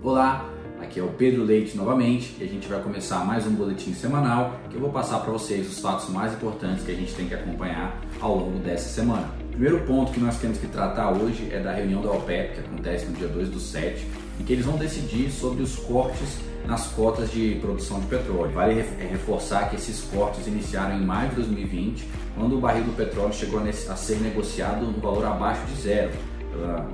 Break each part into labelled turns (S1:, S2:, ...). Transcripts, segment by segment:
S1: Olá, aqui é o Pedro Leite novamente e a gente vai começar mais um boletim semanal que eu vou passar para vocês os fatos mais importantes que a gente tem que acompanhar ao longo dessa semana. O primeiro ponto que nós temos que tratar hoje é da reunião da OPEP, que acontece no dia 2 do 7, em que eles vão decidir sobre os cortes nas cotas de produção de petróleo. Vale é, reforçar que esses cortes iniciaram em maio de 2020, quando o barril do petróleo chegou a ser negociado no valor abaixo de zero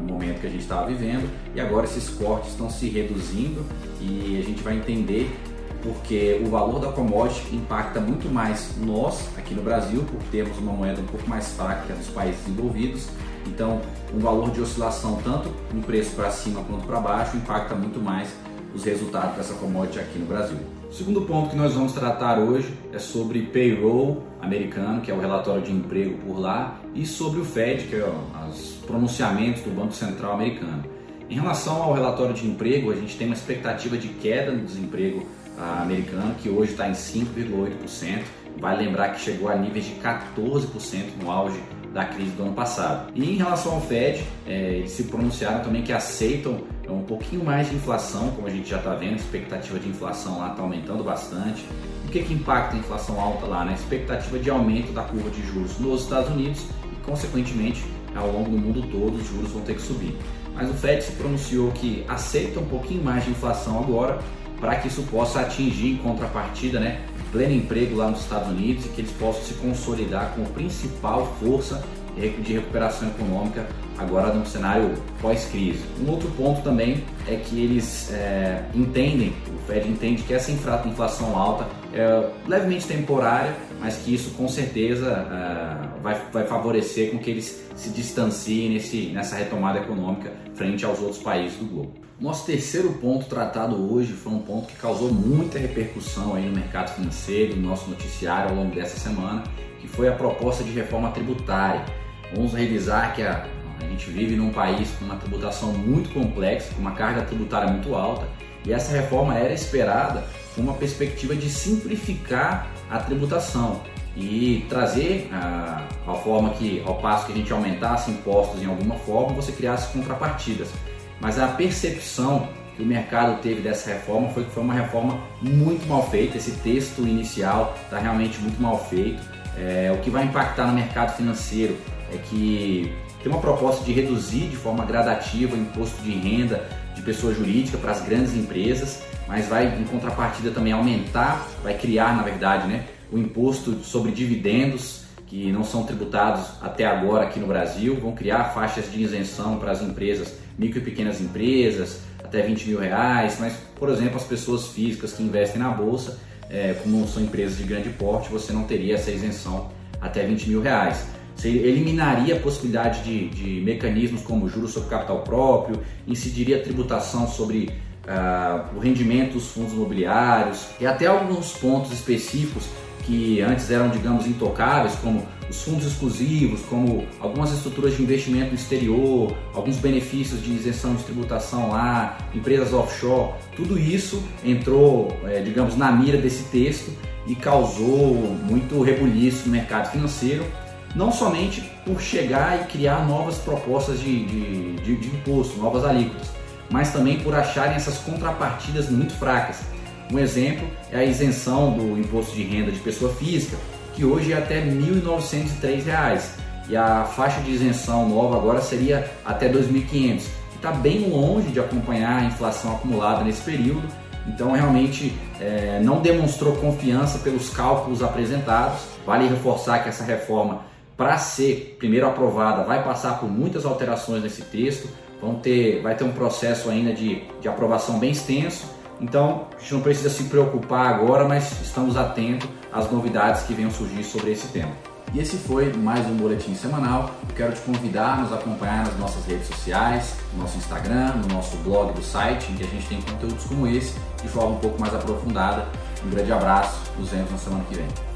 S1: no momento que a gente estava vivendo e agora esses cortes estão se reduzindo e a gente vai entender porque o valor da commodity impacta muito mais nós aqui no Brasil por termos uma moeda um pouco mais fraca que a dos países envolvidos então um valor de oscilação tanto no preço para cima quanto para baixo impacta muito mais os resultados dessa commodity aqui no Brasil. O segundo ponto que nós vamos tratar hoje é sobre payroll americano, que é o relatório de emprego por lá, e sobre o Fed, que é os pronunciamentos do Banco Central americano. Em relação ao relatório de emprego, a gente tem uma expectativa de queda no desemprego ah, americano, que hoje está em 5,8%. Vale lembrar que chegou a níveis de 14% no auge da crise do ano passado. E em relação ao Fed, é, eles se pronunciaram também que aceitam é, um pouquinho mais de inflação, como a gente já está vendo, a expectativa de inflação lá está aumentando bastante. O que, que impacta a inflação alta lá? Né? expectativa de aumento da curva de juros nos Estados Unidos e, consequentemente, ao longo do mundo todo, os juros vão ter que subir. Mas o Fed se pronunciou que aceita um pouquinho mais de inflação agora para que isso possa atingir em contrapartida né, pleno emprego lá nos Estados Unidos e que eles possam se consolidar como principal força de recuperação econômica agora no cenário pós-crise. Um outro ponto também é que eles é, entendem, o Fed entende que essa inflação alta é levemente temporária, mas que isso com certeza é, vai, vai favorecer com que eles se distanciem nesse, nessa retomada econômica frente aos outros países do globo. Nosso terceiro ponto tratado hoje foi um ponto que causou muita repercussão aí no mercado financeiro, no nosso noticiário ao longo dessa semana, que foi a proposta de reforma tributária. Vamos revisar que a, a gente vive num país com uma tributação muito complexa, com uma carga tributária muito alta, e essa reforma era esperada com uma perspectiva de simplificar a tributação e trazer a, a forma que, ao passo que a gente aumentasse impostos em alguma forma, você criasse contrapartidas mas a percepção que o mercado teve dessa reforma foi que foi uma reforma muito mal feita. Esse texto inicial está realmente muito mal feito. É, o que vai impactar no mercado financeiro é que tem uma proposta de reduzir de forma gradativa o imposto de renda de pessoa jurídica para as grandes empresas, mas vai em contrapartida também aumentar, vai criar na verdade, né, o imposto sobre dividendos que não são tributados até agora aqui no Brasil, vão criar faixas de isenção para as empresas micro e pequenas empresas, até 20 mil reais, mas, por exemplo, as pessoas físicas que investem na bolsa, é, como são empresas de grande porte, você não teria essa isenção até 20 mil reais. Você eliminaria a possibilidade de, de mecanismos como juros sobre capital próprio, incidiria a tributação sobre uh, o rendimento dos fundos imobiliários e até alguns pontos específicos que antes eram, digamos, intocáveis, como os fundos exclusivos, como algumas estruturas de investimento no exterior, alguns benefícios de isenção de tributação lá, empresas offshore, tudo isso entrou, é, digamos, na mira desse texto e causou muito rebuliço no mercado financeiro, não somente por chegar e criar novas propostas de, de, de, de imposto, novas alíquotas, mas também por acharem essas contrapartidas muito fracas um exemplo é a isenção do imposto de renda de pessoa física, que hoje é até R$ 1.903 e a faixa de isenção nova agora seria até R$ 2.500. Está bem longe de acompanhar a inflação acumulada nesse período, então realmente é, não demonstrou confiança pelos cálculos apresentados. Vale reforçar que essa reforma, para ser primeiro aprovada, vai passar por muitas alterações nesse texto. Vão ter, vai ter um processo ainda de, de aprovação bem extenso então, a gente não precisa se preocupar agora, mas estamos atentos às novidades que venham surgir sobre esse tema. E esse foi mais um boletim semanal. Eu quero te convidar a nos acompanhar nas nossas redes sociais, no nosso Instagram, no nosso blog do site, em que a gente tem conteúdos como esse de forma um pouco mais aprofundada. Um grande abraço, nos vemos na semana que vem.